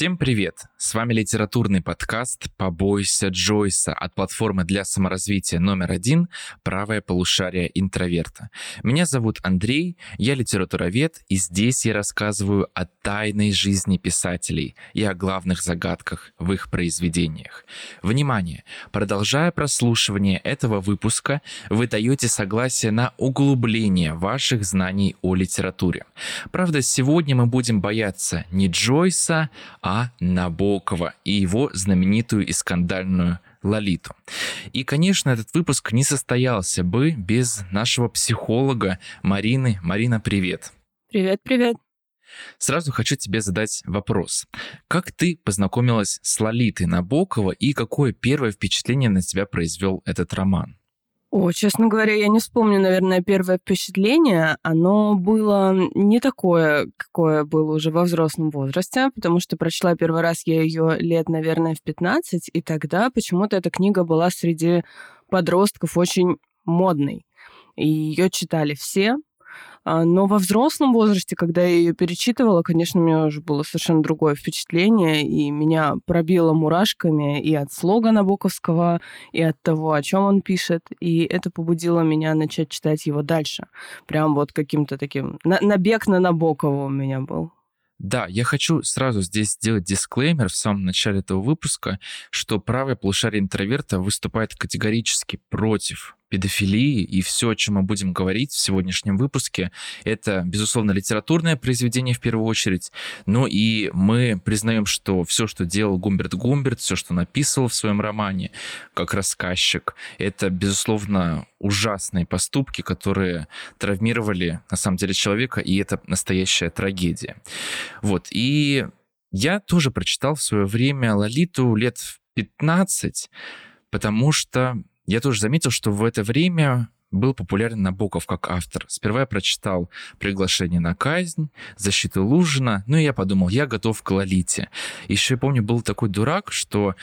Всем привет! С вами литературный подкаст «Побойся Джойса» от платформы для саморазвития номер один «Правое полушарие интроверта». Меня зовут Андрей, я литературовед, и здесь я рассказываю о тайной жизни писателей и о главных загадках в их произведениях. Внимание! Продолжая прослушивание этого выпуска, вы даете согласие на углубление ваших знаний о литературе. Правда, сегодня мы будем бояться не Джойса, а Набокова и его знаменитую и скандальную Лолиту. И, конечно, этот выпуск не состоялся бы без нашего психолога Марины. Марина, привет. Привет, привет. Сразу хочу тебе задать вопрос. Как ты познакомилась с Лолитой Набокова и какое первое впечатление на тебя произвел этот роман? О, честно говоря, я не вспомню, наверное, первое впечатление. Оно было не такое, какое было уже во взрослом возрасте, потому что прочла первый раз я ее лет, наверное, в 15, и тогда почему-то эта книга была среди подростков очень модной. И ее читали все, но во взрослом возрасте, когда я ее перечитывала, конечно, у меня уже было совершенно другое впечатление, и меня пробило мурашками и от слога Набоковского, и от того, о чем он пишет, и это побудило меня начать читать его дальше. Прям вот каким-то таким... Набег на Набокова у меня был. Да, я хочу сразу здесь сделать дисклеймер в самом начале этого выпуска, что правое полушарие интроверта выступает категорически против педофилии, и все, о чем мы будем говорить в сегодняшнем выпуске, это, безусловно, литературное произведение в первую очередь, но и мы признаем, что все, что делал Гумберт Гумберт, все, что написывал в своем романе как рассказчик, это, безусловно, ужасные поступки, которые травмировали, на самом деле, человека, и это настоящая трагедия. Вот, и я тоже прочитал в свое время Лолиту лет в 15, потому что я тоже заметил, что в это время был популярен Набоков как автор. Сперва я прочитал «Приглашение на казнь», «Защиту Лужина», ну и я подумал, я готов к Лолите. Еще я помню, был такой дурак, что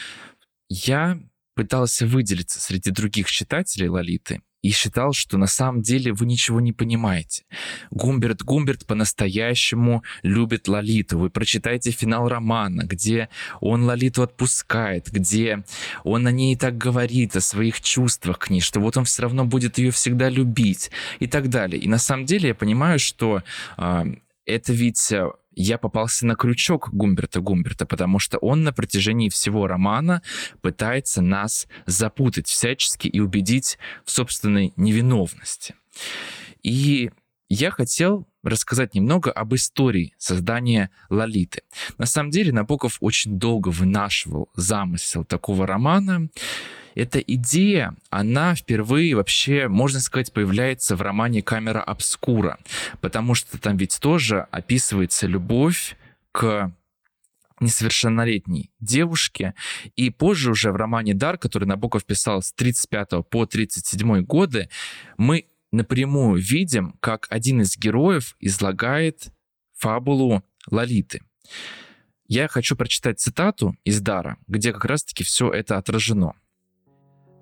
я пытался выделиться среди других читателей Лолиты и считал, что на самом деле вы ничего не понимаете. Гумберт Гумберт по-настоящему любит Лолиту. Вы прочитайте финал романа, где он Лолиту отпускает, где он о ней так говорит, о своих чувствах к ней, что вот он все равно будет ее всегда любить и так далее. И на самом деле я понимаю, что э, это ведь а, я попался на крючок Гумберта Гумберта, потому что он на протяжении всего романа пытается нас запутать всячески и убедить в собственной невиновности. И я хотел рассказать немного об истории создания Лолиты. На самом деле Набоков очень долго вынашивал замысел такого романа, эта идея, она впервые вообще, можно сказать, появляется в романе «Камера обскура», потому что там ведь тоже описывается любовь к несовершеннолетней девушке. И позже уже в романе «Дар», который Набоков писал с 35 по 37 годы, мы напрямую видим, как один из героев излагает фабулу Лолиты. Я хочу прочитать цитату из «Дара», где как раз-таки все это отражено.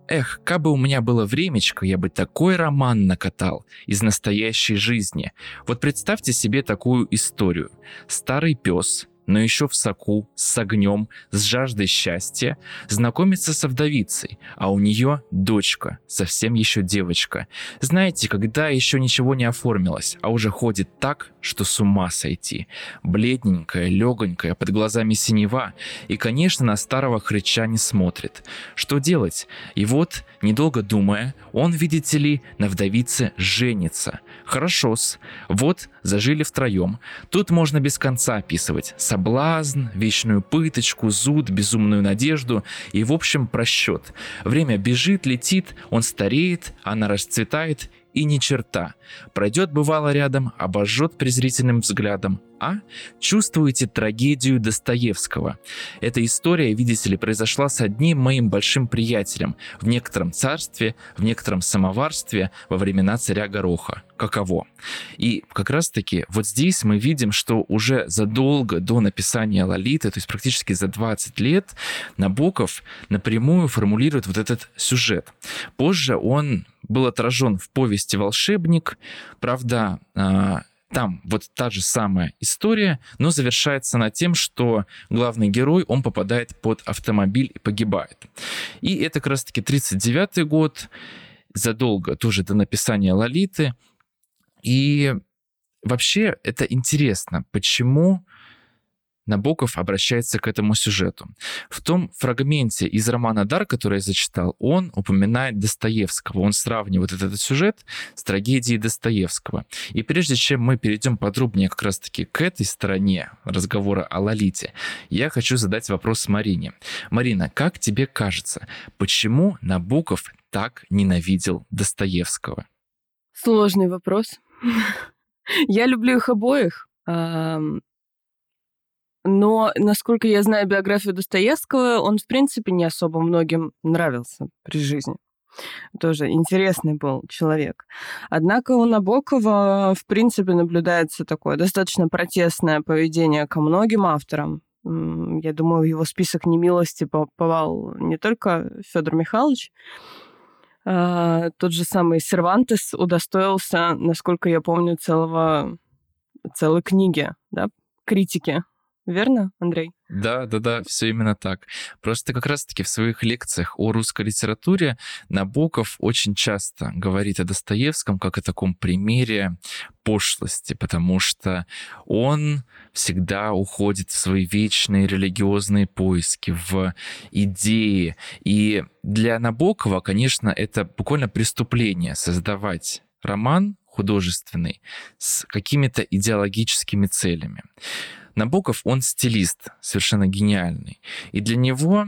Эх, кабы у меня было времечко, я бы такой роман накатал из настоящей жизни. Вот представьте себе такую историю. Старый пес, но еще в соку, с огнем, с жаждой счастья, знакомится со вдовицей, а у нее дочка, совсем еще девочка. Знаете, когда еще ничего не оформилось, а уже ходит так, что с ума сойти. Бледненькая, легонькая, под глазами синева, и, конечно, на старого хрыча не смотрит. Что делать? И вот, недолго думая, он, видите ли, на вдовице женится. Хорошо-с. Вот, зажили втроем. Тут можно без конца описывать соблазн, вечную пыточку, зуд, безумную надежду и, в общем, просчет. Время бежит, летит, он стареет, она расцветает и ни черта. Пройдет бывало рядом, обожжет презрительным взглядом, а? Чувствуете трагедию Достоевского. Эта история, видите ли, произошла с одним моим большим приятелем в некотором царстве, в некотором самоварстве во времена царя Гороха. Каково? И как раз-таки вот здесь мы видим, что уже задолго до написания Лолиты, то есть практически за 20 лет, Набоков напрямую формулирует вот этот сюжет. Позже он был отражен в повести «Волшебник». Правда, а, Там вот та же самая история, но завершается на тем, что главный герой, он попадает под автомобиль и погибает. И это как раз-таки 39 год, задолго тоже до написания «Лолиты». И вообще это интересно, почему Набоков обращается к этому сюжету. В том фрагменте из романа «Дар», который я зачитал, он упоминает Достоевского. Он сравнивает этот сюжет с трагедией Достоевского. И прежде чем мы перейдем подробнее как раз-таки к этой стороне разговора о Лолите, я хочу задать вопрос Марине. Марина, как тебе кажется, почему Набоков так ненавидел Достоевского? Сложный вопрос. Я люблю их обоих. Но, насколько я знаю биографию Достоевского, он, в принципе, не особо многим нравился при жизни. Тоже интересный был человек. Однако у Набокова, в принципе, наблюдается такое достаточно протестное поведение ко многим авторам. Я думаю, в его список немилости попал не только Федор Михайлович, а, тот же самый Сервантес удостоился, насколько я помню, целого целой книги, да, критики Верно, Андрей? Да, да, да, все именно так. Просто как раз-таки в своих лекциях о русской литературе Набоков очень часто говорит о Достоевском как о таком примере пошлости, потому что он всегда уходит в свои вечные религиозные поиски, в идеи. И для Набокова, конечно, это буквально преступление создавать роман художественный с какими-то идеологическими целями. Набоков, он стилист, совершенно гениальный. И для него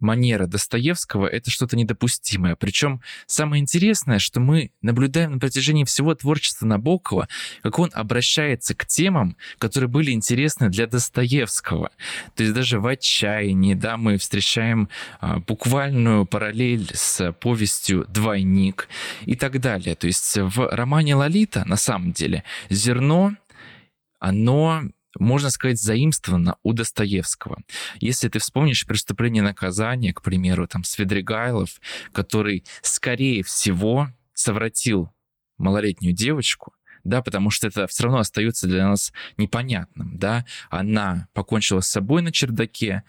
манера Достоевского — это что-то недопустимое. Причем самое интересное, что мы наблюдаем на протяжении всего творчества Набокова, как он обращается к темам, которые были интересны для Достоевского. То есть даже в «Отчаянии» да, мы встречаем а, буквальную параллель с повестью «Двойник» и так далее. То есть в романе «Лолита» на самом деле зерно, оно можно сказать, заимствовано у Достоевского. Если ты вспомнишь «Преступление и наказание», к примеру, там Свидригайлов, который, скорее всего, совратил малолетнюю девочку, да, потому что это все равно остается для нас непонятным, да, она покончила с собой на чердаке,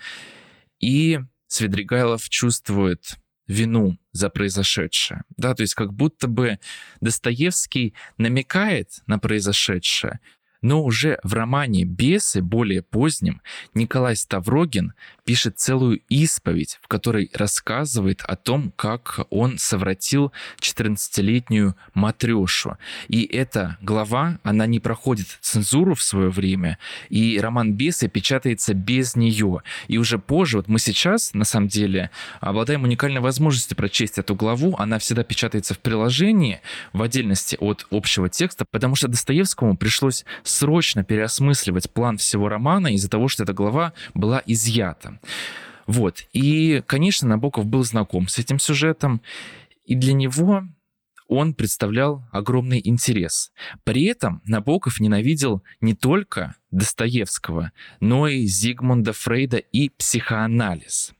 и Свидригайлов чувствует вину за произошедшее. Да, то есть как будто бы Достоевский намекает на произошедшее, но уже в романе «Бесы», более позднем, Николай Ставрогин пишет целую исповедь, в которой рассказывает о том, как он совратил 14-летнюю матрешу. И эта глава, она не проходит цензуру в свое время, и роман «Бесы» печатается без нее. И уже позже, вот мы сейчас, на самом деле, обладаем уникальной возможностью прочесть эту главу, она всегда печатается в приложении, в отдельности от общего текста, потому что Достоевскому пришлось срочно переосмысливать план всего романа из-за того, что эта глава была изъята. Вот. И, конечно, Набоков был знаком с этим сюжетом, и для него он представлял огромный интерес. При этом Набоков ненавидел не только Достоевского, но и Зигмунда Фрейда и психоанализ.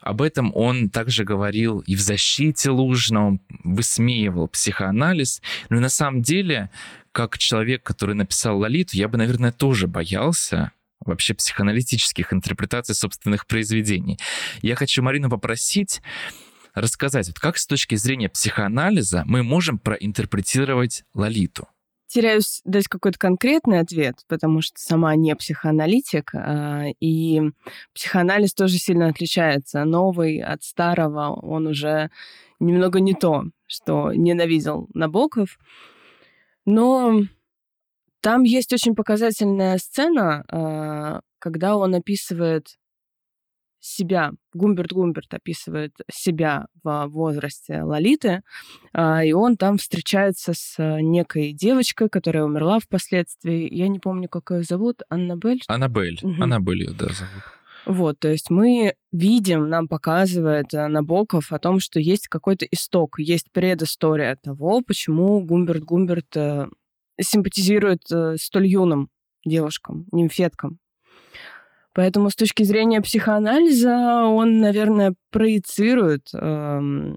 Об этом он также говорил и в «Защите Лужина», он высмеивал психоанализ. Но и на самом деле как человек, который написал «Лолиту», я бы, наверное, тоже боялся вообще психоаналитических интерпретаций собственных произведений. Я хочу Марину попросить рассказать, вот как с точки зрения психоанализа мы можем проинтерпретировать Лолиту? Теряюсь дать какой-то конкретный ответ, потому что сама не психоаналитик, а, и психоанализ тоже сильно отличается. Новый от старого, он уже немного не то, что ненавидел Набоков. Но там есть очень показательная сцена, а, когда он описывает себя, Гумберт Гумберт описывает себя в возрасте Лолиты, а, и он там встречается с некой девочкой, которая умерла впоследствии. Я не помню, как ее зовут. Аннабель? Аннабель. Угу. Аннабель ее, да, зовут. Вот, то есть мы видим, нам показывает э, Набоков о том, что есть какой-то исток, есть предыстория того, почему Гумберт Гумберт э, симпатизирует э, столь юным девушкам, нимфеткам. Поэтому с точки зрения психоанализа он, наверное, проецирует э,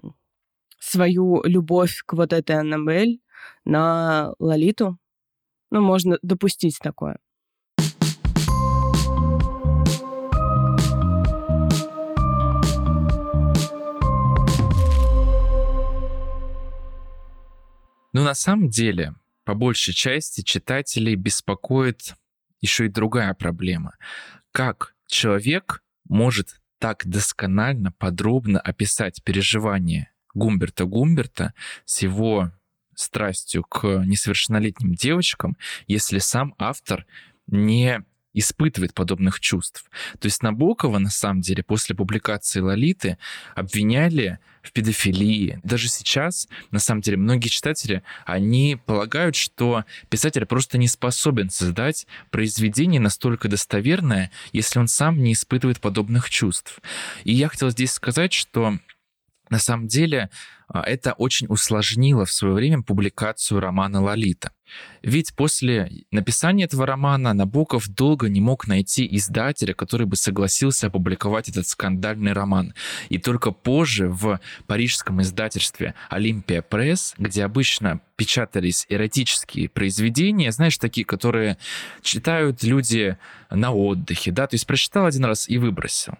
свою любовь к вот этой Аннабель на Лолиту. ну, можно допустить такое. Но на самом деле, по большей части, читателей беспокоит еще и другая проблема. Как человек может так досконально, подробно описать переживания Гумберта Гумберта с его страстью к несовершеннолетним девочкам, если сам автор не испытывает подобных чувств. То есть Набокова, на самом деле, после публикации «Лолиты» обвиняли в педофилии. Даже сейчас, на самом деле, многие читатели, они полагают, что писатель просто не способен создать произведение настолько достоверное, если он сам не испытывает подобных чувств. И я хотел здесь сказать, что на самом деле а, это очень усложнило в свое время публикацию романа «Лолита». Ведь после написания этого романа Набоков долго не мог найти издателя, который бы согласился опубликовать этот скандальный роман. И только позже в парижском издательстве «Олимпия Пресс», где обычно печатались эротические произведения, знаешь, такие, которые читают люди на отдыхе, да, то есть прочитал один раз и выбросил.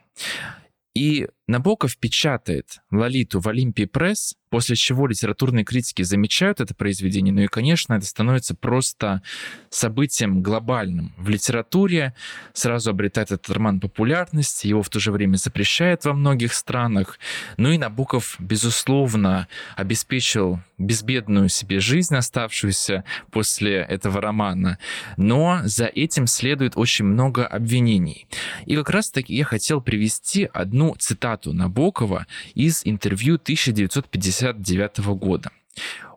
И Набоков печатает «Лолиту» в Олимпии пресс, после чего литературные критики замечают это произведение, ну и, конечно, это становится просто событием глобальным в литературе, сразу обретает этот роман популярность, его в то же время запрещают во многих странах. Ну и Набоков, безусловно, обеспечил безбедную себе жизнь, оставшуюся после этого романа, но за этим следует очень много обвинений. И как раз-таки я хотел привести одну цитату цитату Набокова из интервью 1959 года.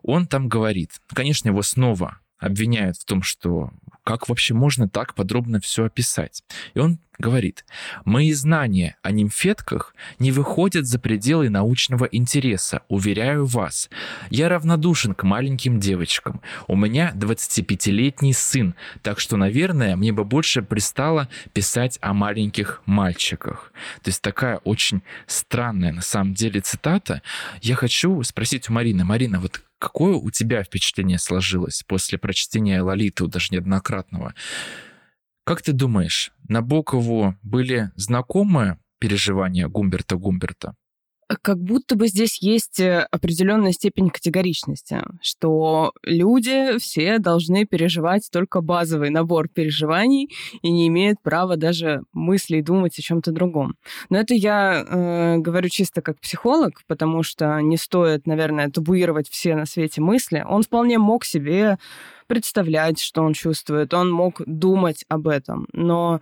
Он там говорит, конечно, его снова обвиняют в том, что как вообще можно так подробно все описать. И он говорит, мои знания о нимфетках не выходят за пределы научного интереса, уверяю вас. Я равнодушен к маленьким девочкам. У меня 25-летний сын, так что, наверное, мне бы больше пристало писать о маленьких мальчиках. То есть такая очень странная на самом деле цитата. Я хочу спросить у Марины. Марина, вот какое у тебя впечатление сложилось после прочтения Лолиты, даже неоднократного? Как ты думаешь, Набокову были знакомы переживания Гумберта Гумберта? Как будто бы здесь есть э, определенная степень категоричности, что люди все должны переживать только базовый набор переживаний и не имеют права даже мыслей думать о чем-то другом. Но это я э, говорю чисто как психолог, потому что не стоит, наверное, табуировать все на свете мысли. Он вполне мог себе представлять, что он чувствует, он мог думать об этом, но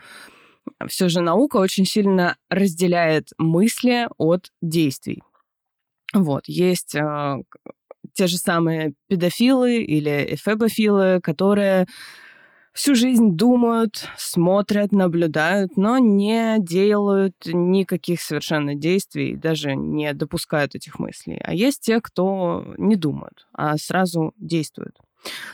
все же наука очень сильно разделяет мысли от действий. Вот, есть э, те же самые педофилы или эфебофилы, которые всю жизнь думают, смотрят, наблюдают, но не делают никаких совершенно действий, даже не допускают этих мыслей. А есть те, кто не думают, а сразу действуют.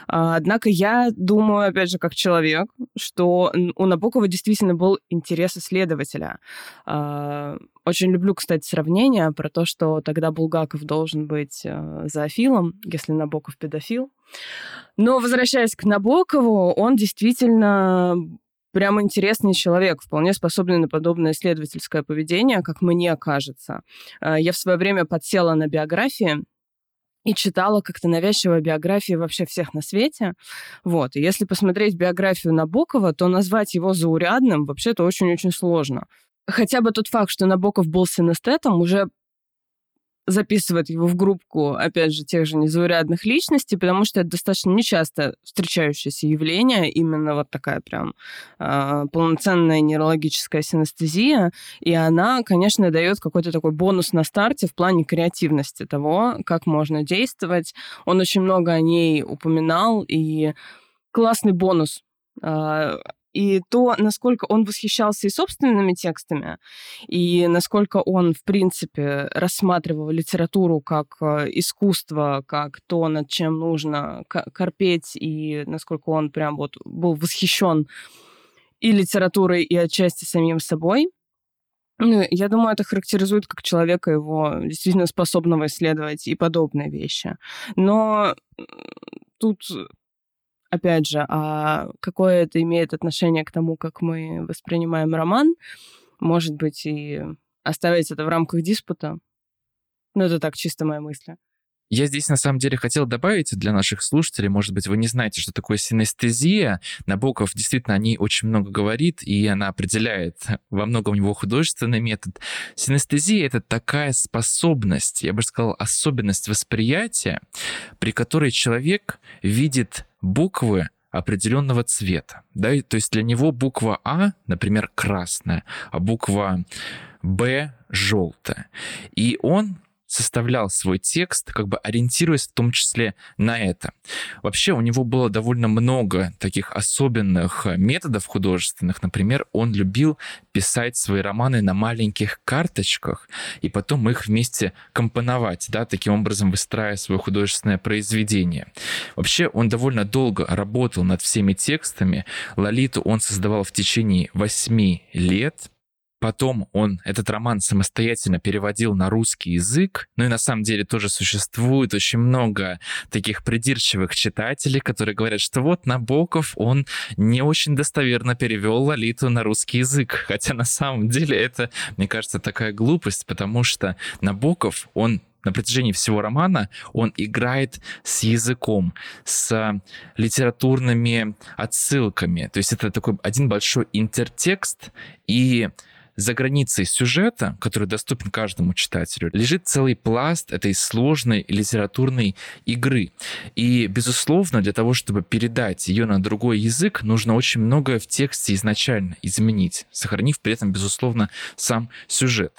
А, однако я думаю, опять же, как человек, что у Набокова действительно был интерес исследователя. А, очень люблю, кстати, сравнение про то, что тогда Булгаков должен быть э, зоофилом, если Набоков педофил. Но возвращаясь к Набокову, он действительно прям интересный человек, вполне способный на подобное исследовательское поведение, как мне кажется. А, я в свое время подсела на биографии и читала как-то навязчиво биографии вообще всех на свете. Вот. И если посмотреть биографию Набокова, то назвать его заурядным вообще-то очень-очень сложно. Хотя бы тот факт, что Набоков был синестетом, уже записывает его в группку, опять же, тех же незаурядных личностей, потому что это достаточно нечасто встречающееся явление, именно вот такая прям э, полноценная нейрологическая синестезия, и она, конечно, дает какой-то такой бонус на старте в плане креативности того, как можно действовать. Он очень много о ней упоминал, и классный бонус а, и то, насколько он восхищался и собственными текстами, и насколько он, в принципе, рассматривал литературу как э, искусство, как то, над чем нужно корпеть, и насколько он прям вот был восхищен и литературой, и отчасти самим собой. Ну, я думаю, это характеризует как человека его действительно способного исследовать и подобные вещи. Но тут опять же, а какое это имеет отношение к тому, как мы воспринимаем роман, может быть, и оставить это в рамках диспута. Ну, это так, чисто моя мысль. Я здесь на самом деле хотел добавить для наших слушателей, может быть, вы не знаете, что такое синестезия. Набоков действительно о ней очень много говорит, и она определяет во многом его художественный метод. Синестезия — это такая способность, я бы сказал, особенность восприятия, при которой человек видит буквы определенного цвета. Да? То есть для него буква А, например, красная, а буква Б желтая. И он составлял свой текст, как бы ориентируясь в том числе на это. Вообще у него было довольно много таких особенных методов художественных. Например, он любил писать свои романы на маленьких карточках и потом их вместе компоновать, да, таким образом выстраивая свое художественное произведение. Вообще он довольно долго работал над всеми текстами. Лолиту он создавал в течение восьми лет. Потом он этот роман самостоятельно переводил на русский язык. Ну и на самом деле тоже существует очень много таких придирчивых читателей, которые говорят, что вот Набоков, он не очень достоверно перевел Лолиту на русский язык. Хотя на самом деле это, мне кажется, такая глупость, потому что Набоков, он на протяжении всего романа он играет с языком, с литературными отсылками. То есть это такой один большой интертекст, и за границей сюжета, который доступен каждому читателю, лежит целый пласт этой сложной литературной игры. И, безусловно, для того, чтобы передать ее на другой язык, нужно очень многое в тексте изначально изменить, сохранив при этом, безусловно, сам сюжет.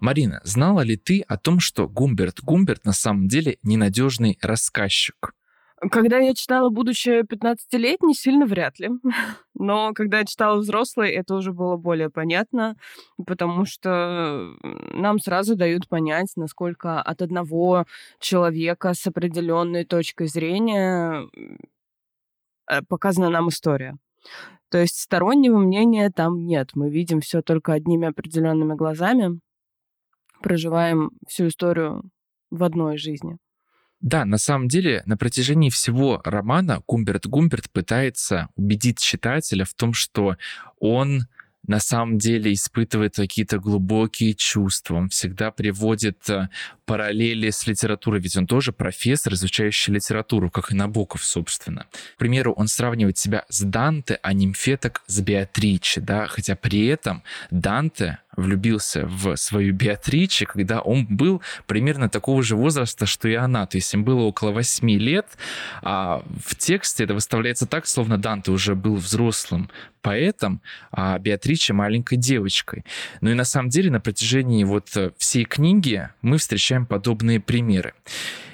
Марина, знала ли ты о том, что Гумберт Гумберт на самом деле ненадежный рассказчик? Когда я читала, будучи 15-летней, сильно вряд ли. Но когда я читала взрослый, это уже было более понятно, потому что нам сразу дают понять, насколько от одного человека с определенной точкой зрения э, показана нам история. То есть стороннего мнения там нет. Мы видим все только одними определенными глазами проживаем всю историю в одной жизни. Да, на самом деле, на протяжении всего романа Гумберт Гумберт пытается убедить читателя в том, что он на самом деле испытывает какие-то глубокие чувства, он всегда приводит э, параллели с литературой, ведь он тоже профессор, изучающий литературу, как и Набоков, собственно. К примеру, он сравнивает себя с Данте, а нимфеток с Беатриче, да, хотя при этом Данте влюбился в свою Беатриче, когда он был примерно такого же возраста, что и она. То есть им было около 8 лет, а в тексте это выставляется так, словно Данте уже был взрослым поэтом, а Беатриче маленькой девочкой. Ну и на самом деле на протяжении вот всей книги мы встречаем подобные примеры.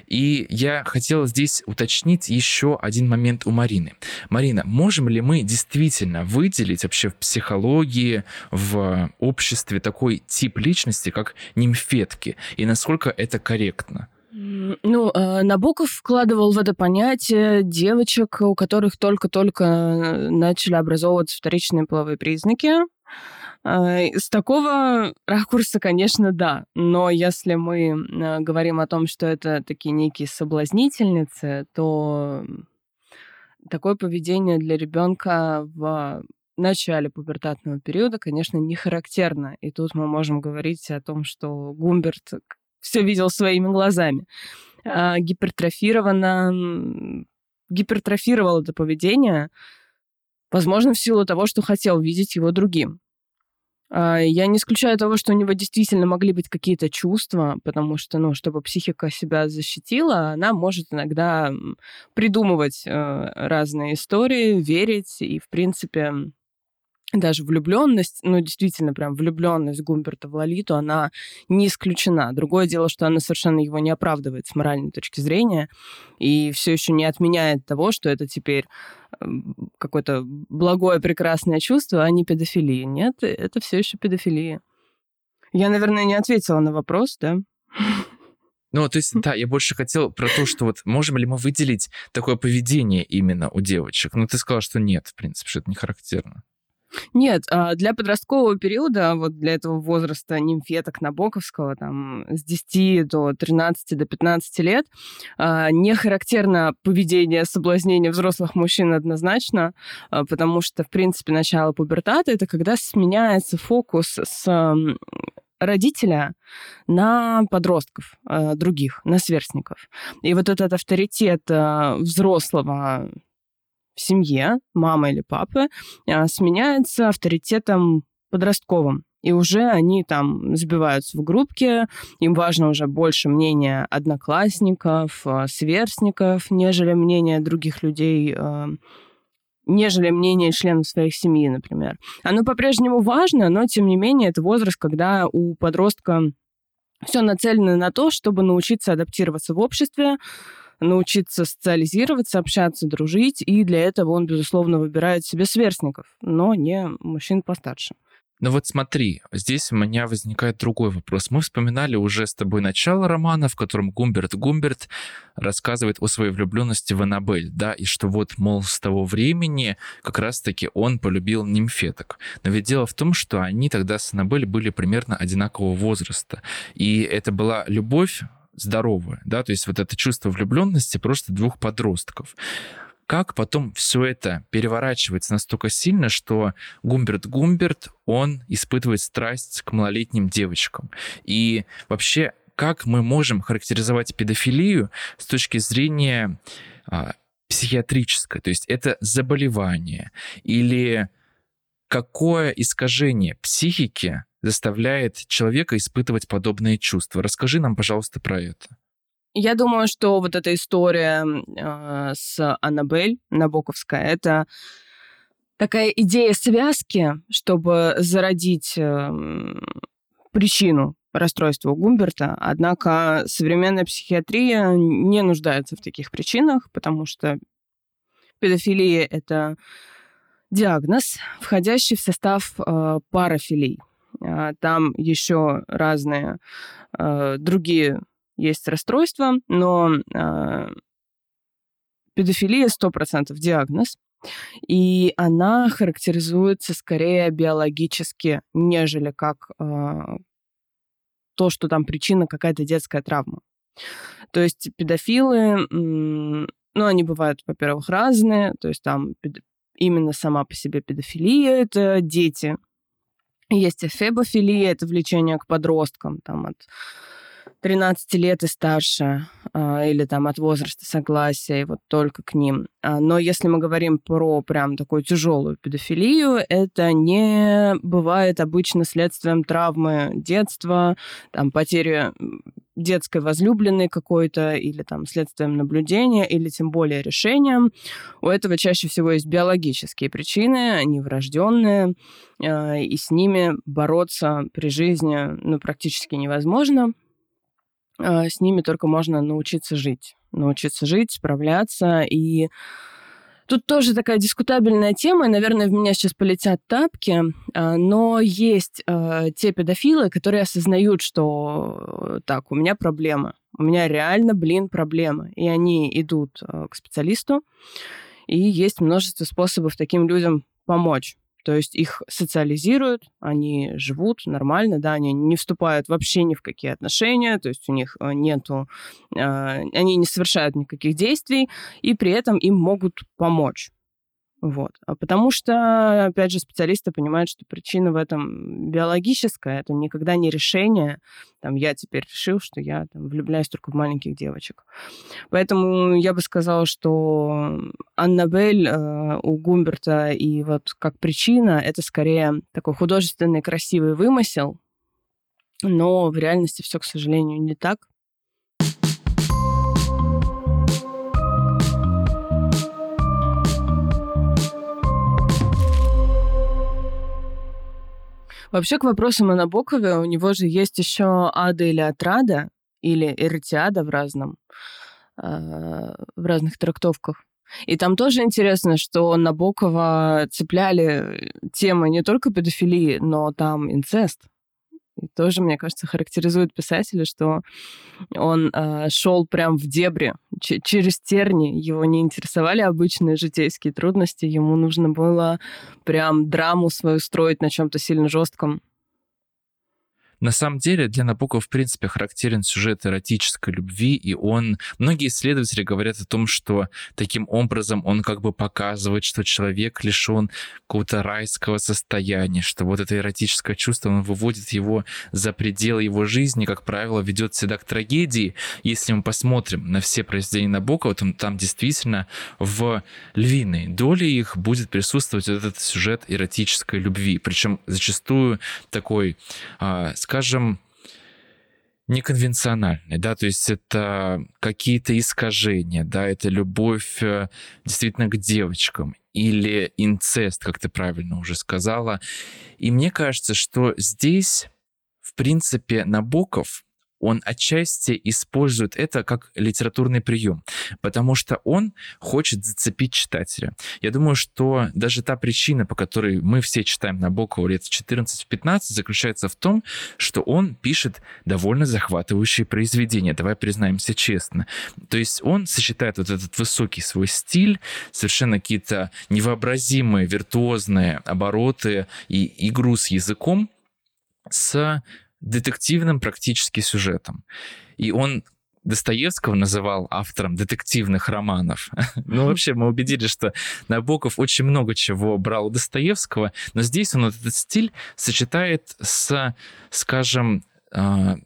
И я хотел здесь уточнить еще один момент у Марины. Марина, можем ли мы действительно выделить вообще в психологии, в обществе такой тип личности, как нимфетки? И насколько это корректно? Ну, э, Набоков вкладывал в это понятие девочек, у которых только-только э, начали образовываться вторичные половые признаки. Э, с такого ракурса, конечно, да. Но если мы э, говорим о том, что это такие некие соблазнительницы, то такое поведение для ребенка в начале пубертатного периода, конечно, не характерно. И тут мы можем говорить о том, что Гумберт все видел своими глазами. А, гипертрофировано, гипертрофировал это поведение, возможно, в силу того, что хотел видеть его другим. А, я не исключаю того, что у него действительно могли быть какие-то чувства, потому что, ну, чтобы психика себя защитила, она может иногда придумывать э, разные истории, верить и, в принципе, даже влюбленность, ну, действительно, прям влюбленность Гумберта в Лолиту, она не исключена. Другое дело, что она совершенно его не оправдывает с моральной точки зрения и все еще не отменяет того, что это теперь какое-то благое, прекрасное чувство, а не педофилия. Нет, это все еще педофилия. Я, наверное, не ответила на вопрос, да? Ну, то есть, да, я больше хотел про то, что вот можем ли мы выделить такое поведение именно у девочек. Ну, ты сказала, что нет, в принципе, что это не характерно. Нет, а, для подросткового периода, вот для этого возраста нимфеток Набоковского, там, с 10 до 13 до 15 лет, а, не характерно поведение соблазнения взрослых мужчин однозначно, а, потому что, в принципе, начало пубертата — это когда сменяется фокус с родителя на подростков других, на сверстников. И вот этот авторитет взрослого в семье, мама или папы, а, сменяется авторитетом подростковым. И уже они там сбиваются в группке, им важно уже больше мнения одноклассников, а, сверстников, нежели мнение других людей, а, нежели мнение членов своих семьи, например. Оно по-прежнему важно, но, тем не менее, это возраст, когда у подростка все нацелено на то, чтобы научиться адаптироваться в обществе, научиться социализироваться, общаться, дружить, и для этого он, безусловно, выбирает себе сверстников, но не мужчин постарше. Ну вот смотри, здесь у меня возникает другой вопрос. Мы вспоминали уже с тобой начало романа, в котором Гумберт Гумберт рассказывает о своей влюбленности в Аннабель, да, и что вот, мол, с того времени как раз-таки он полюбил нимфеток. Но ведь дело в том, что они тогда с Аннабель были примерно одинакового возраста. И это была любовь здоровое, да, то есть вот это чувство влюбленности просто двух подростков. Как потом все это переворачивается настолько сильно, что Гумберт Гумберт, он испытывает страсть к малолетним девочкам. И вообще, как мы можем характеризовать педофилию с точки зрения а, психиатрической? То есть это заболевание или какое искажение психики заставляет человека испытывать подобные чувства. Расскажи нам, пожалуйста, про это. Я думаю, что вот эта история э, с Аннабель Набоковская, это такая идея связки, чтобы зародить э, причину расстройства Гумберта. Однако современная психиатрия не нуждается в таких причинах, потому что педофилия — это диагноз, входящий в состав э, парафилий. А, там еще разные а, другие есть расстройства, но а, педофилия 100% диагноз, и она характеризуется скорее биологически, нежели как то, что там причина какая-то детская травма. То есть педофилы, ну, они бывают, во-первых, разные, то есть там именно сама по себе педофилия — это дети, есть эфебофилия, это влечение к подросткам, там, от 13 лет и старше, а, или там от возраста согласия, и вот только к ним. А, но если мы говорим про прям такую тяжелую педофилию, это не бывает обычно следствием травмы детства, там, потери детской возлюбленной какой-то, или там следствием наблюдения, или тем более решением. У этого чаще всего есть биологические причины, они врожденные, а, и с ними бороться при жизни ну, практически невозможно. А, с ними только можно научиться жить. Научиться жить, справляться и Тут тоже такая дискутабельная тема, и, наверное, в меня сейчас полетят тапки, а, но есть э, те педофилы, которые осознают, что так, у меня проблема, у меня реально, блин, проблема, и они идут э, к специалисту, и есть множество способов таким людям помочь. То есть их социализируют, они живут нормально, да, они не вступают вообще ни в какие отношения, то есть у них э, нету, э, они не совершают никаких действий, и при этом им могут помочь. Вот. А потому что, опять же, специалисты понимают, что причина в этом биологическая, это никогда не решение. Там, я теперь решил, что я там, влюбляюсь только в маленьких девочек. Поэтому я бы сказала, что Аннабель э, у Гумберта и вот как причина, это скорее такой художественный красивый вымысел, но в реальности все, к сожалению, не так. Вообще, к вопросам о Набокове, у него же есть еще ада или отрада, или эртиада в разном, э, в разных трактовках. И там тоже интересно, что Набокова цепляли темы не только педофилии, но там инцест. И тоже, мне кажется, характеризует писателя, что он э, шел прям в дебри, через терни. Его не интересовали обычные житейские трудности. Ему нужно было прям драму свою строить на чем-то сильно жестком. На самом деле для Набокова, в принципе, характерен сюжет эротической любви, и он... Многие исследователи говорят о том, что таким образом он как бы показывает, что человек лишен какого-то райского состояния, что вот это эротическое чувство, он выводит его за пределы его жизни, как правило, ведет всегда к трагедии. Если мы посмотрим на все произведения Набокова, то там действительно в львиной доле их будет присутствовать этот сюжет эротической любви. Причем зачастую такой, скажем, неконвенциональный, да, то есть это какие-то искажения, да, это любовь э, действительно к девочкам или инцест, как ты правильно уже сказала. И мне кажется, что здесь, в принципе, Набоков он отчасти использует это как литературный прием, потому что он хочет зацепить читателя. Я думаю, что даже та причина, по которой мы все читаем Набокова лет в 14-15, заключается в том, что он пишет довольно захватывающие произведения, давай признаемся честно. То есть он сочетает вот этот высокий свой стиль, совершенно какие-то невообразимые виртуозные обороты и игру с языком, с детективным практически сюжетом. И он Достоевского называл автором детективных романов. ну, вообще, мы убедились, что Набоков очень много чего брал у Достоевского, но здесь он этот стиль сочетает с, скажем, а,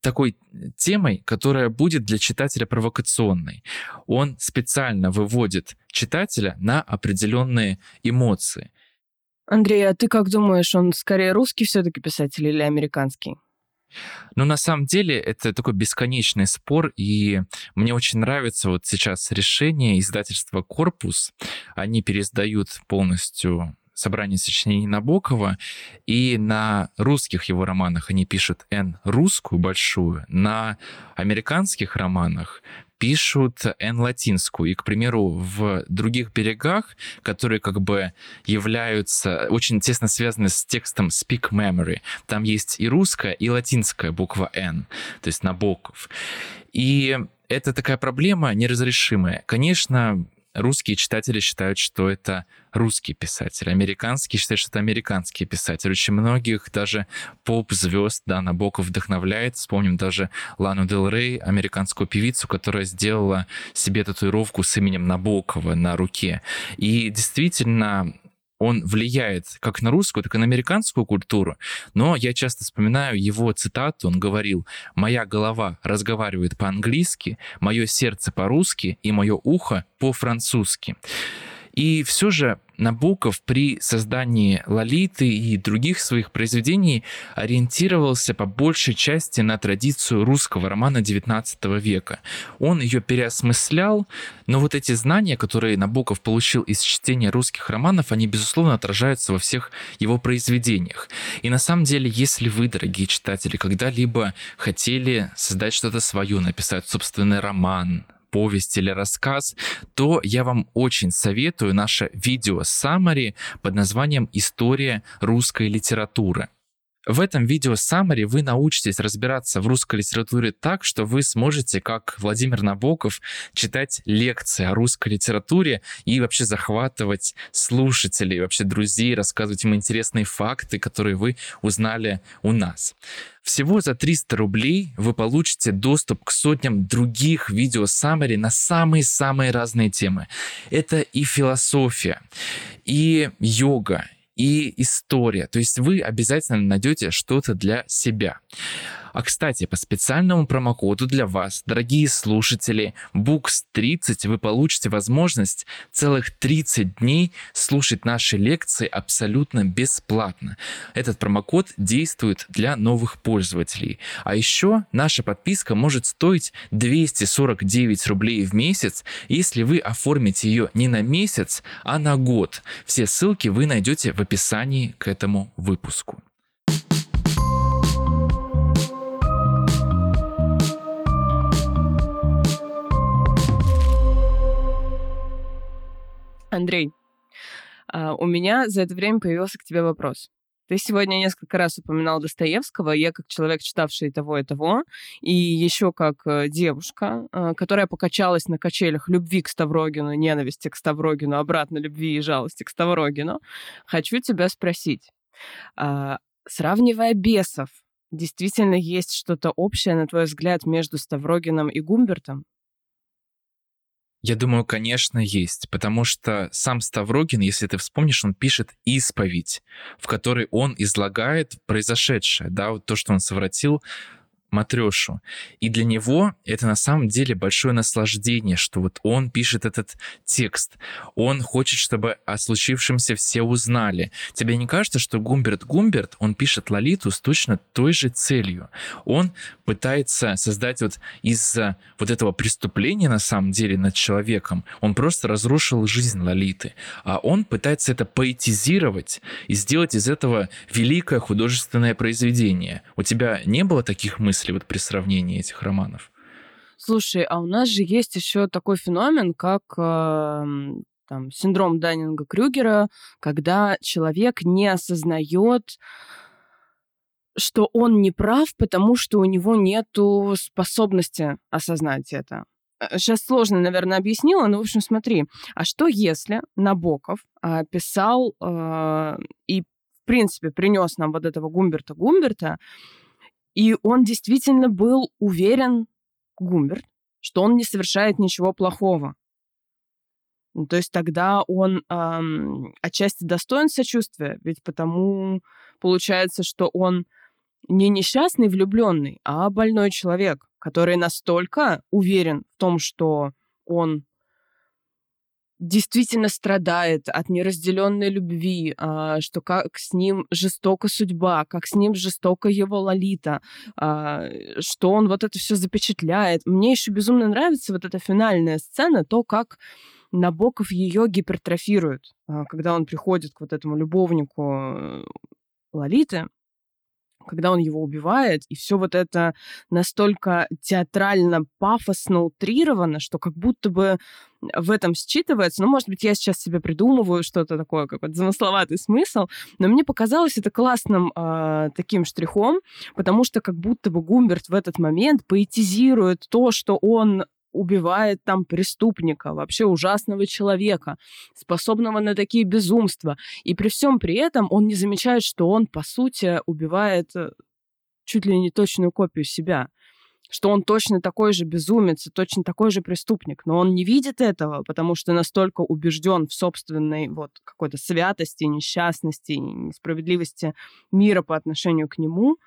такой темой, которая будет для читателя провокационной. Он специально выводит читателя на определенные эмоции. Андрей, а ты как думаешь, он скорее русский все-таки писатель или американский? Ну, на самом деле, это такой бесконечный спор, и мне очень нравится вот сейчас решение издательства «Корпус». Они пересдают полностью собрание сочинений Набокова, и на русских его романах они пишут «Н» русскую большую, на американских романах пишут N латинскую. И, к примеру, в других берегах, которые как бы являются очень тесно связаны с текстом Speak Memory, там есть и русская, и латинская буква N, то есть Набоков. И это такая проблема неразрешимая. Конечно, русские читатели считают, что это русский писатель, американские считают, что это американский писатель. Очень многих даже поп-звезд, да, Набоков вдохновляет. Вспомним даже Лану Дел Рей, американскую певицу, которая сделала себе татуировку с именем Набокова на руке. И действительно, он влияет как на русскую, так и на американскую культуру. Но я часто вспоминаю его цитату. Он говорил, «Моя голова разговаривает по-английски, мое сердце по-русски и мое ухо по-французски». И все же Набоков при создании «Лолиты» и других своих произведений ориентировался по большей части на традицию русского романа XIX века. Он ее переосмыслял, но вот эти знания, которые Набоков получил из чтения русских романов, они, безусловно, отражаются во всех его произведениях. И на самом деле, если вы, дорогие читатели, когда-либо хотели создать что-то свое, написать собственный роман, повесть или рассказ, то я вам очень советую наше видео Summary под названием «История русской литературы». В этом видео Summary вы научитесь разбираться в русской литературе так, что вы сможете, как Владимир Набоков, читать лекции о русской литературе и вообще захватывать слушателей, вообще друзей, рассказывать им интересные факты, которые вы узнали у нас. Всего за 300 рублей вы получите доступ к сотням других видео Summary на самые-самые разные темы. Это и философия, и йога, и история. То есть вы обязательно найдете что-то для себя. А кстати, по специальному промокоду для вас, дорогие слушатели, Books30 вы получите возможность целых 30 дней слушать наши лекции абсолютно бесплатно. Этот промокод действует для новых пользователей. А еще наша подписка может стоить 249 рублей в месяц, если вы оформите ее не на месяц, а на год. Все ссылки вы найдете в описании к этому выпуску. Андрей, а, у меня за это время появился к тебе вопрос. Ты сегодня несколько раз упоминал Достоевского. Я как человек, читавший того и того, и еще как э, девушка, э, которая покачалась на качелях любви к Ставрогину, ненависти к Ставрогину, обратно любви и жалости к Ставрогину, хочу тебя спросить. А, сравнивая бесов, действительно есть что-то общее, на твой взгляд, между Ставрогином и Гумбертом? Я думаю, конечно, есть, потому что сам Ставрогин, если ты вспомнишь, он пишет исповедь, в которой он излагает произошедшее, да, вот то, что он совратил матрешу. И для него это на самом деле большое наслаждение, что вот он пишет этот текст. Он хочет, чтобы о случившемся все узнали. Тебе не кажется, что Гумберт Гумберт, он пишет Лолиту с точно той же целью? Он пытается создать вот из-за вот этого преступления на самом деле над человеком, он просто разрушил жизнь Лолиты. А он пытается это поэтизировать и сделать из этого великое художественное произведение. У тебя не было таких мыслей? Мысли вот при сравнении этих романов? Слушай, а у нас же есть еще такой феномен, как э, там, синдром Даннинга-Крюгера, когда человек не осознает, что он не прав, потому что у него нет способности осознать это. Сейчас э, сложно, наверное, объяснила, но, в общем, смотри. А что если Набоков э, писал э, и, в принципе, принес нам вот этого Гумберта Гумберта, и он действительно был уверен, Гумберт, что он не совершает ничего плохого. Ну, то есть тогда он эм, отчасти достоин сочувствия, ведь потому получается, что он не несчастный влюбленный, а больной человек, который настолько уверен в том, что он действительно страдает от неразделенной любви, а, что как с ним жестока судьба, как с ним жестока его Лолита, а, что он вот это все запечатляет. Мне еще безумно нравится вот эта финальная сцена, то, как Набоков ее гипертрофирует, а, когда он приходит к вот этому любовнику э, Лолиты, когда он его убивает, и все вот это настолько театрально, пафосно утрировано, что как будто бы в этом считывается. Ну, может быть, я сейчас себе придумываю что-то такое, какой-то замысловатый смысл, но мне показалось это классным э, таким штрихом, потому что как будто бы Гумберт в этот момент поэтизирует то, что он убивает там преступника, вообще ужасного человека, способного на такие безумства. И при всем при этом он не замечает, что он, по сути, убивает э, чуть ли не точную копию себя что он точно такой же безумец и точно такой же преступник, но он не видит этого, потому что настолько убежден в собственной вот какой-то святости, несчастности, несправедливости мира по отношению к нему,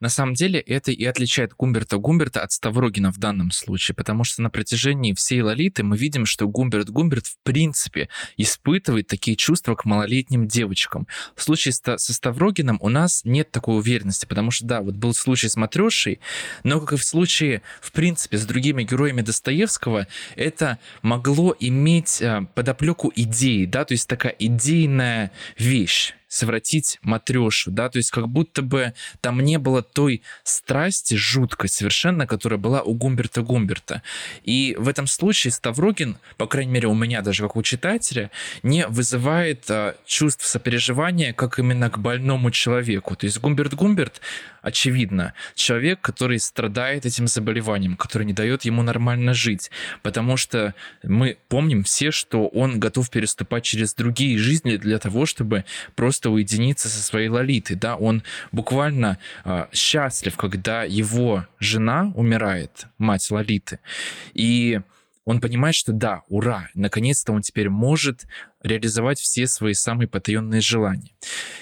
на самом деле это и отличает Гумберта Гумберта от Ставрогина в данном случае, потому что на протяжении всей Лолиты мы видим, что Гумберт Гумберт в принципе испытывает такие чувства к малолетним девочкам. В случае со Ставрогином у нас нет такой уверенности, потому что, да, вот был случай с Матрешей, но, как и в случае, в принципе, с другими героями Достоевского, это могло иметь э, подоплеку идеи, да, то есть такая идейная вещь совратить матрешу, да, то есть как будто бы там не было той страсти жуткой совершенно, которая была у Гумберта Гумберта. И в этом случае Ставрогин, по крайней мере у меня даже как у читателя, не вызывает а, чувств сопереживания как именно к больному человеку. То есть Гумберт Гумберт, очевидно, человек, который страдает этим заболеванием, который не дает ему нормально жить, потому что мы помним все, что он готов переступать через другие жизни для того, чтобы просто просто уединиться со своей Лолитой, да, он буквально э, счастлив, когда его жена умирает, мать Лолиты, и он понимает, что да, ура, наконец-то он теперь может реализовать все свои самые потаенные желания.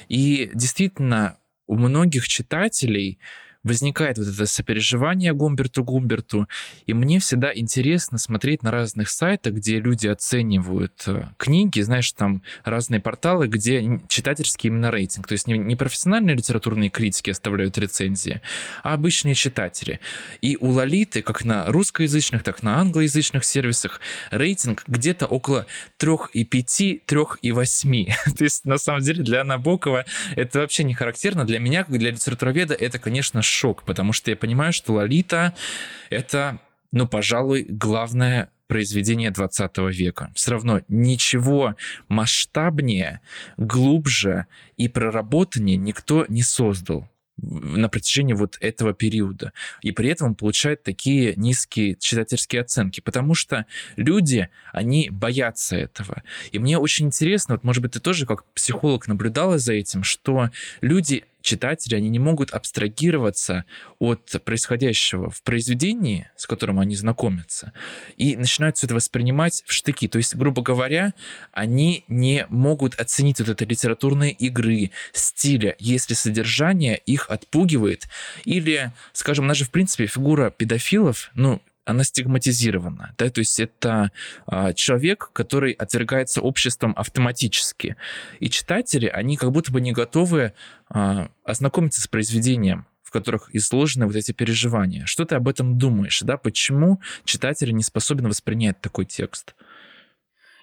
И действительно, у многих читателей возникает вот это сопереживание Гумберту Гумберту, и мне всегда интересно смотреть на разных сайтах, где люди оценивают э, книги, знаешь, там разные порталы, где читательский именно рейтинг, то есть не, профессиональные литературные критики оставляют рецензии, а обычные читатели. И у Лолиты, как на русскоязычных, так на англоязычных сервисах, рейтинг где-то около 3,5, 3,8. то есть, на самом деле, для Набокова это вообще не характерно. Для меня, как для литературоведа, это, конечно, шок, потому что я понимаю, что Лолита — это, ну, пожалуй, главная произведение 20 века. Все равно ничего масштабнее, глубже и проработаннее никто не создал на протяжении вот этого периода. И при этом он получает такие низкие читательские оценки, потому что люди, они боятся этого. И мне очень интересно, вот может быть ты тоже как психолог наблюдала за этим, что люди читатели, они не могут абстрагироваться от происходящего в произведении, с которым они знакомятся, и начинают все это воспринимать в штыки. То есть, грубо говоря, они не могут оценить вот это литературные игры, стиля, если содержание их отпугивает. Или, скажем, у нас же, в принципе, фигура педофилов, ну, она стигматизирована, да, то есть это а, человек, который отвергается обществом автоматически. И читатели, они как будто бы не готовы а, ознакомиться с произведением, в которых изложены вот эти переживания. Что ты об этом думаешь, да, почему читатели не способны воспринять такой текст?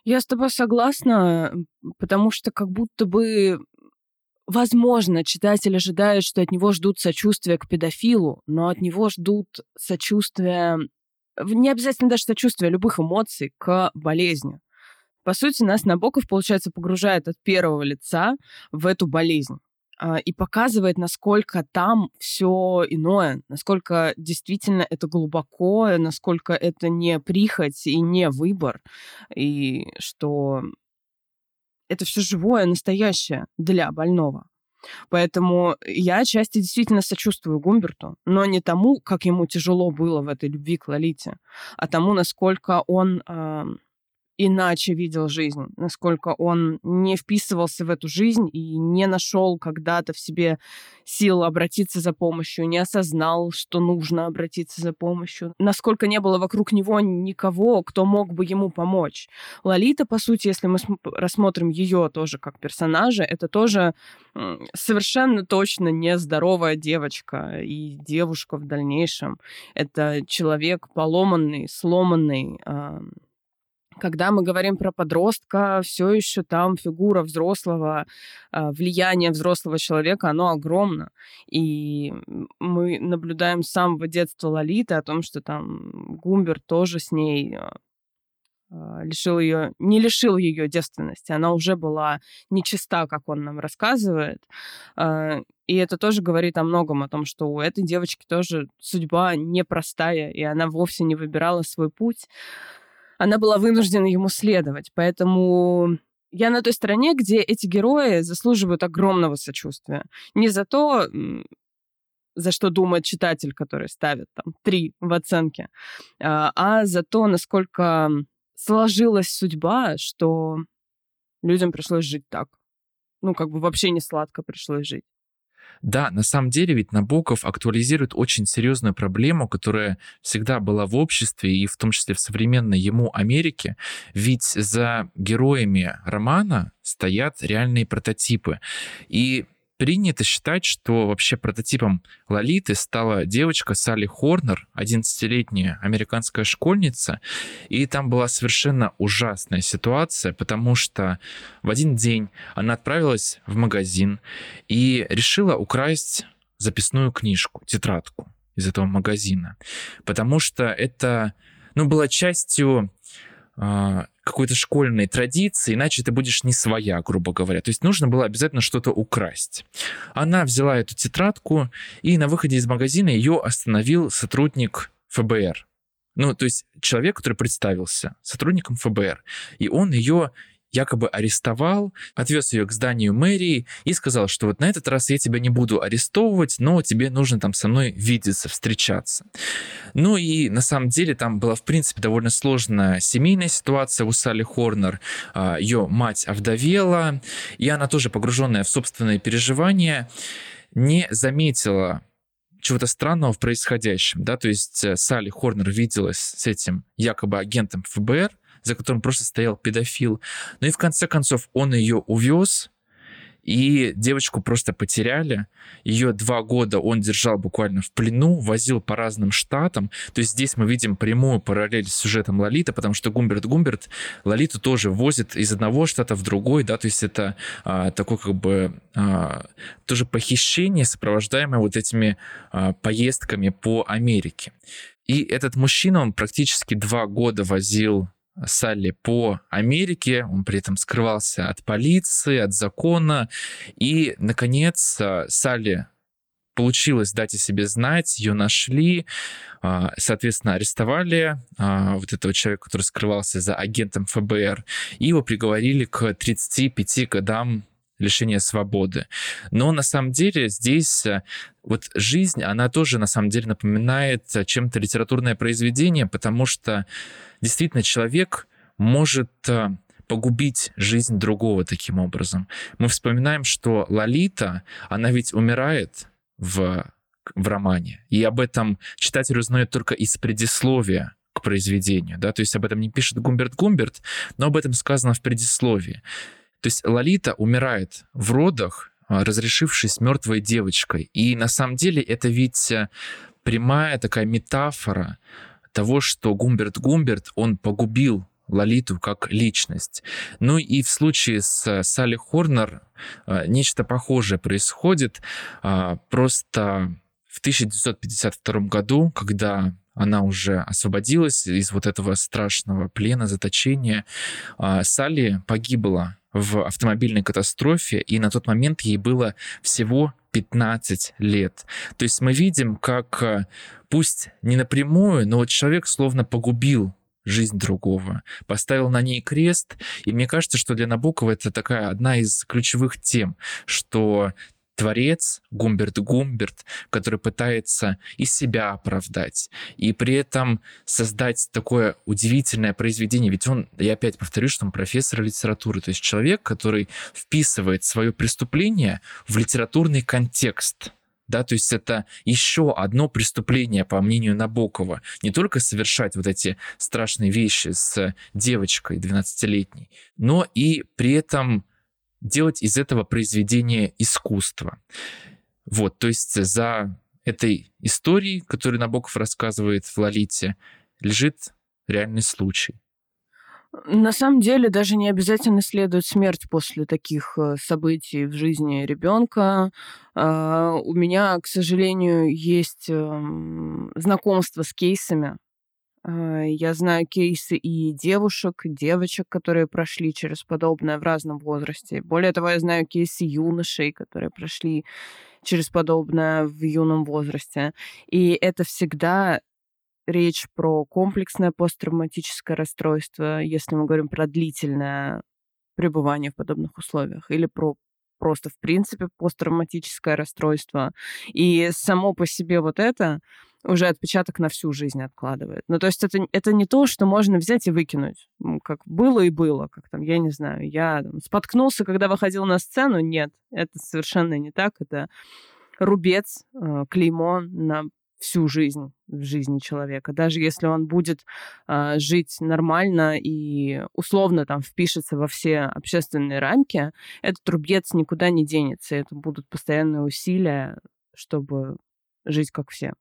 Я с тобой согласна, потому что как будто бы Возможно, читатель ожидает, что от него ждут сочувствия к педофилу, но от него ждут сочувствия не обязательно даже сочувствия, любых эмоций к болезни. По сути, нас Набоков, получается, погружает от первого лица в эту болезнь а, и показывает, насколько там все иное, насколько действительно это глубоко, насколько это не прихоть и не выбор, и что это все живое, настоящее для больного. Поэтому я отчасти действительно сочувствую Гумберту, но не тому, как ему тяжело было в этой любви к Лолите, а тому, насколько он иначе видел жизнь, насколько он не вписывался в эту жизнь и не нашел когда-то в себе сил обратиться за помощью, не осознал, что нужно обратиться за помощью, насколько не было вокруг него никого, кто мог бы ему помочь. Лолита, по сути, если мы рассмотрим ее тоже как персонажа, это тоже совершенно точно нездоровая девочка и девушка в дальнейшем. Это человек поломанный, сломанный, когда мы говорим про подростка, все еще там фигура взрослого, а, влияние взрослого человека, оно огромно. И мы наблюдаем с самого детства Лолиты о том, что там Гумбер тоже с ней а, а, лишил ее, не лишил ее девственности, она уже была нечиста, как он нам рассказывает. И это тоже говорит о многом, о том, что у этой девочки тоже судьба непростая, и она вовсе не выбирала свой путь она была вынуждена ему следовать. Поэтому я на той стороне, где эти герои заслуживают огромного сочувствия. Не за то, за что думает читатель, который ставит там три в оценке, а, а за то, насколько сложилась судьба, что людям пришлось жить так. Ну, как бы вообще не сладко пришлось жить. Да, на самом деле ведь Набоков актуализирует очень серьезную проблему, которая всегда была в обществе и в том числе в современной ему Америке. Ведь за героями романа стоят реальные прототипы. И принято считать, что вообще прототипом Лолиты стала девочка Салли Хорнер, 11-летняя американская школьница, и там была совершенно ужасная ситуация, потому что в один день она отправилась в магазин и решила украсть записную книжку, тетрадку из этого магазина, потому что это ну, было частью а, какой-то школьной традиции, иначе ты будешь не своя, грубо говоря. То есть нужно было обязательно что-то украсть. Она взяла эту тетрадку, и на выходе из магазина ее остановил сотрудник ФБР. Ну, то есть человек, который представился сотрудником ФБР. И он ее якобы арестовал, отвез ее к зданию мэрии и сказал, что вот на этот раз я тебя не буду арестовывать, но тебе нужно там со мной видеться, встречаться. Ну и на самом деле там была, в принципе, довольно сложная семейная ситуация у Салли Хорнер. А, ее мать овдовела, и она тоже погруженная в собственные переживания, не заметила чего-то странного в происходящем, да, то есть э, Салли Хорнер виделась с этим якобы агентом ФБР, за которым просто стоял педофил. Ну и в конце концов он ее увез, и девочку просто потеряли. Ее два года он держал буквально в плену, возил по разным штатам. То есть здесь мы видим прямую параллель с сюжетом Лолита, потому что Гумберт Гумберт Лолиту тоже возит из одного штата в другой, да, то есть это а, такое как бы а, тоже похищение, сопровождаемое вот этими а, поездками по Америке. И этот мужчина, он практически два года возил Салли по Америке, он при этом скрывался от полиции, от закона, и, наконец, Салли получилось дать о себе знать, ее нашли, а, соответственно, арестовали а, вот этого человека, который скрывался за агентом ФБР, и его приговорили к 35 годам лишения свободы. Но на самом деле здесь э, вот жизнь, она тоже на самом деле напоминает чем-то литературное произведение, потому что действительно человек может э, погубить жизнь другого таким образом. Мы вспоминаем, что Лолита, она ведь умирает в, в романе. И об этом читатель узнает только из предисловия к произведению. Да? То есть об этом не пишет Гумберт Гумберт, но об этом сказано в предисловии. То есть Лолита умирает в родах, а, разрешившись мертвой девочкой. И на самом деле это ведь э, прямая такая метафора того, что Гумберт Гумберт, он погубил Лолиту как личность. Ну и в случае с Салли Хорнер э, нечто похожее происходит. А, просто в 1952 году, когда она уже освободилась из вот этого страшного плена, заточения, а, Салли погибла в автомобильной катастрофе, и на тот момент ей было всего 15 лет. То есть мы видим, как э, пусть не напрямую, но вот человек словно погубил жизнь другого, поставил на ней крест. И мне кажется, что для Набокова это такая одна из ключевых тем, что творец Гумберт Гумберт, который пытается и себя оправдать, и при этом создать такое удивительное произведение. Ведь он, я опять повторю, что он профессор литературы, то есть человек, который вписывает свое преступление в литературный контекст да, то есть это еще одно преступление, по мнению Набокова. Не только совершать вот эти страшные вещи с девочкой 12-летней, но и при этом делать из этого произведение искусства. Вот, то есть за этой историей, которую Набоков рассказывает в «Лолите», лежит реальный случай. На самом деле даже не обязательно следует смерть после таких э, событий в жизни ребенка. А, у меня, к сожалению, есть эм, знакомство с кейсами. А, я знаю кейсы и девушек, и девочек, которые прошли через подобное в разном возрасте. Более того, я знаю кейсы юношей, которые прошли через подобное в юном возрасте. И это всегда речь про комплексное посттравматическое расстройство, если мы говорим про длительное пребывание в подобных условиях, или про просто, в принципе, посттравматическое расстройство. И само по себе вот это уже отпечаток на всю жизнь откладывает. Ну, то есть это, это не то, что можно взять и выкинуть. Как было и было, как там, я не знаю, я там, споткнулся, когда выходил на сцену. Нет, это совершенно не так. Это рубец, э, клеймо на всю жизнь в жизни человека. Даже если он будет э, жить нормально и условно там впишется во все общественные рамки, этот рубец никуда не денется. Это будут постоянные усилия, чтобы жить как все.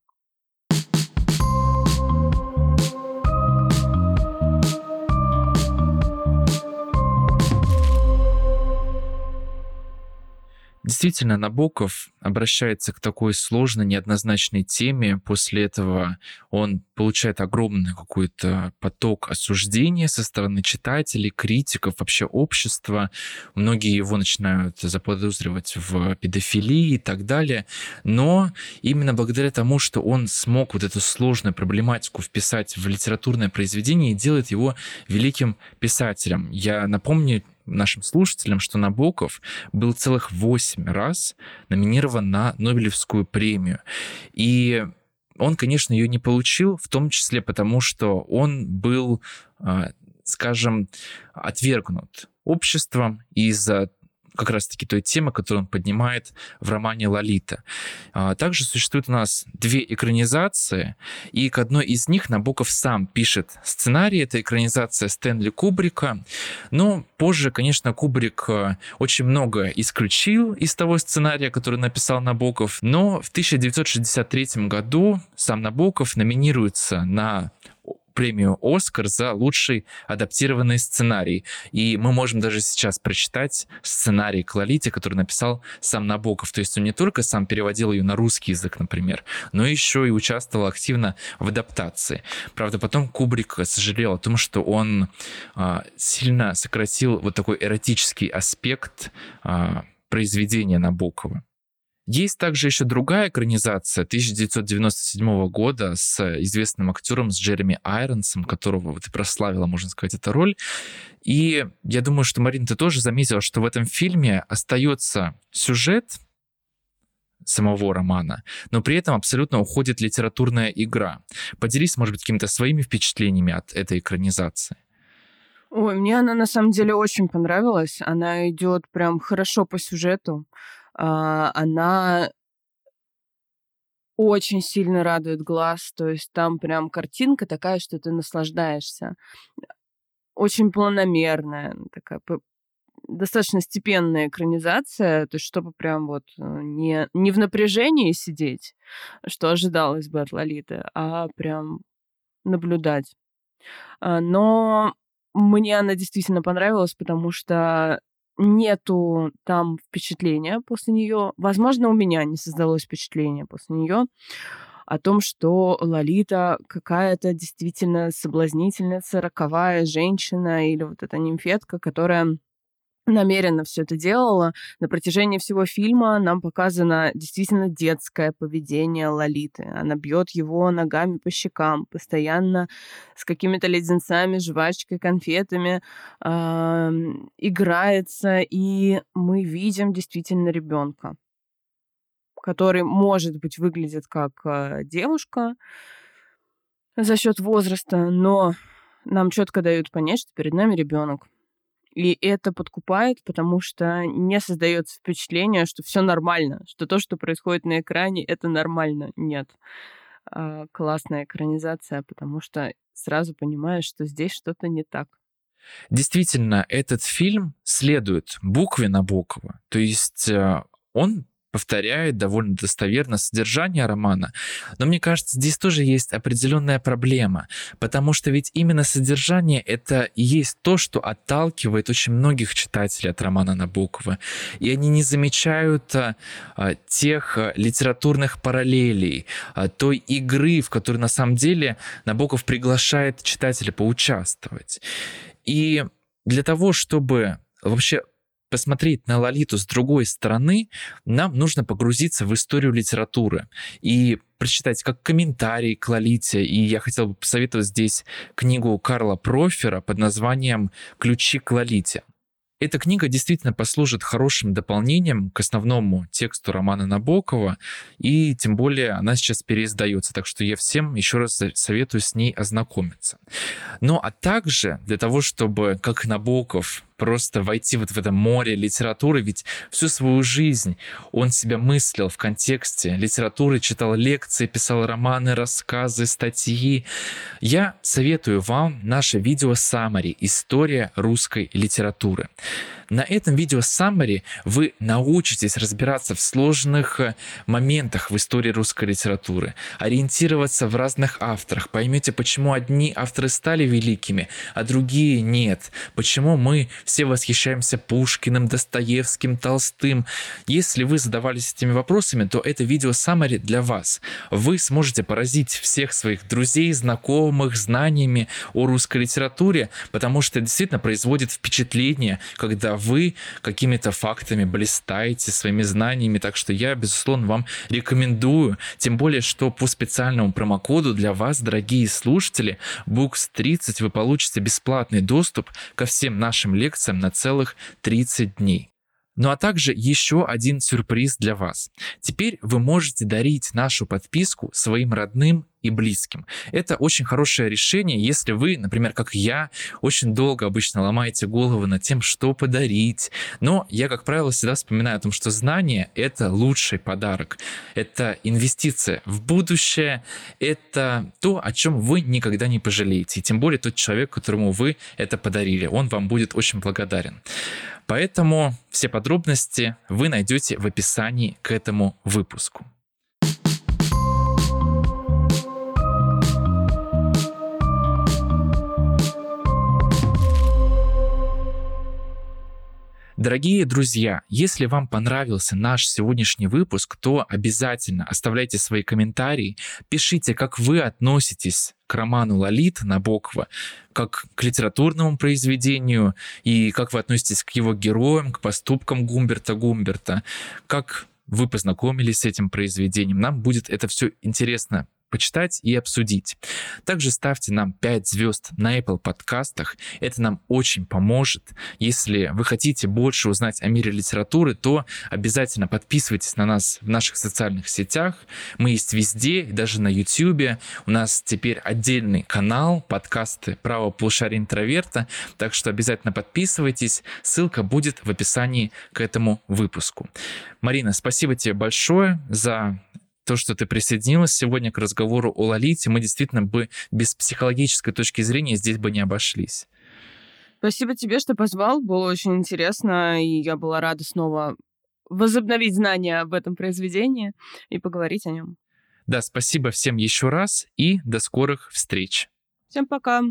Действительно, Набоков обращается к такой сложной, неоднозначной теме. После этого он получает огромный какой-то поток осуждения со стороны читателей, критиков, вообще общества. Многие его начинают заподозривать в педофилии и так далее. Но именно благодаря тому, что он смог вот эту сложную проблематику вписать в литературное произведение и делает его великим писателем. Я напомню нашим слушателям, что Набоков был целых восемь раз номинирован на Нобелевскую премию. И он, конечно, ее не получил, в том числе потому, что он был, а, скажем, отвергнут обществом из-за как раз-таки той темы, которую он поднимает в романе «Лолита». А, также существует у нас две экранизации, и к одной из них Набоков сам пишет сценарий. Это экранизация Стэнли Кубрика. Но позже, конечно, Кубрик э, очень много исключил из того сценария, который написал Набоков. Но в 1963 году сам Набоков номинируется на премию «Оскар» за лучший адаптированный сценарий. И мы можем даже сейчас прочитать сценарий к «Лолите», который написал сам Набоков. То есть он не только сам переводил ее на русский язык, например, но еще и участвовал активно в адаптации. Правда, потом Кубрик сожалел о том, что он а, сильно сократил вот такой эротический аспект а, произведения Набокова. Есть также еще другая экранизация 1997 года с известным актером, с Джереми Айронсом, которого вот и прославила, можно сказать, эта роль. И я думаю, что, Марин, ты тоже заметила, что в этом фильме остается сюжет самого романа, но при этом абсолютно уходит литературная игра. Поделись, может быть, какими-то своими впечатлениями от этой экранизации. Ой, мне она на самом деле очень понравилась. Она идет прям хорошо по сюжету. А, она очень сильно радует глаз. То есть там прям картинка такая, что ты наслаждаешься. Очень планомерная, такая достаточно степенная экранизация, то есть чтобы прям вот э, не, не в напряжении сидеть, что ожидалось бы от Лолиты, а прям наблюдать. А, но мне она действительно понравилась, потому что нету там впечатления после нее. Возможно, у меня не создалось впечатление после нее о том, что Лолита какая-то действительно соблазнительница, роковая женщина или вот эта нимфетка, которая намеренно все это делала. На протяжении всего фильма нам показано действительно детское поведение Лолиты. Она бьет его ногами по щекам, постоянно с какими-то леденцами, жвачкой, конфетами э, играется, и мы видим действительно ребенка, который, может быть, выглядит как э, девушка за счет возраста, но нам четко дают понять, что перед нами ребенок. И это подкупает, потому что не создается впечатление, что все нормально, что то, что происходит на экране, это нормально. Нет. А, классная экранизация, потому что сразу понимаешь, что здесь что-то не так. Действительно, этот фильм следует букве Набокова. То есть э, он повторяет довольно достоверно содержание романа. Но мне кажется, здесь тоже есть определенная проблема, потому что ведь именно содержание это и есть то, что отталкивает очень многих читателей от романа Набокова. И они не замечают а, а тех а, литературных параллелей, а, той игры, в которой на самом деле Набоков приглашает читателя поучаствовать. И для того, чтобы вообще посмотреть на Лолиту с другой стороны, нам нужно погрузиться в историю литературы и прочитать как комментарий к Лолите. И я хотел бы посоветовать здесь книгу Карла Профера под названием «Ключи к Лолите». Эта книга действительно послужит хорошим дополнением к основному тексту романа Набокова, и тем более она сейчас переиздается, так что я всем еще раз советую с ней ознакомиться. Ну а также для того, чтобы, как Набоков, просто войти вот в это море литературы, ведь всю свою жизнь он себя мыслил в контексте литературы, читал лекции, писал романы, рассказы, статьи. Я советую вам наше видео Summary «История русской литературы». На этом видео Summary вы научитесь разбираться в сложных э, моментах в истории русской литературы, ориентироваться в разных авторах, поймете, почему одни авторы стали великими, а другие нет, почему мы восхищаемся Пушкиным, Достоевским, Толстым. Если вы задавались этими вопросами, то это видео Summary для вас. Вы сможете поразить всех своих друзей, знакомых, знаниями о русской литературе, потому что это действительно производит впечатление, когда вы какими-то фактами блистаете своими знаниями, так что я, безусловно, вам рекомендую, тем более, что по специальному промокоду для вас, дорогие слушатели, Books30 вы получите бесплатный доступ ко всем нашим лекциям на целых 30 дней. Ну а также еще один сюрприз для вас. Теперь вы можете дарить нашу подписку своим родным и близким. Это очень хорошее решение, если вы, например, как я, очень долго обычно ломаете голову над тем, что подарить. Но я, как правило, всегда вспоминаю о том, что знание — это лучший подарок. Это инвестиция в будущее, это то, о чем вы никогда не пожалеете. И тем более тот человек, которому вы это подарили, он вам будет очень благодарен. Поэтому все подробности вы найдете в описании к этому выпуску. Дорогие друзья, если вам понравился наш сегодняшний выпуск, то обязательно оставляйте свои комментарии, пишите, как вы относитесь к роману Лолит Набокова, как к литературному произведению, и как вы относитесь к его героям, к поступкам Гумберта Гумберта, как вы познакомились с этим произведением. Нам будет это все интересно почитать и обсудить. Также ставьте нам 5 звезд на Apple подкастах. Это нам очень поможет. Если вы хотите больше узнать о мире литературы, то обязательно подписывайтесь на нас в наших социальных сетях. Мы есть везде, даже на YouTube. У нас теперь отдельный канал, подкасты «Право полушария интроверта», так что обязательно подписывайтесь. Ссылка будет в описании к этому выпуску. Марина, спасибо тебе большое за то, что ты присоединилась сегодня к разговору о Лолите, мы действительно бы без психологической точки зрения здесь бы не обошлись. Спасибо тебе, что позвал. Было очень интересно, и я была рада снова возобновить знания об этом произведении и поговорить о нем. Да, спасибо всем еще раз и до скорых встреч. Всем пока.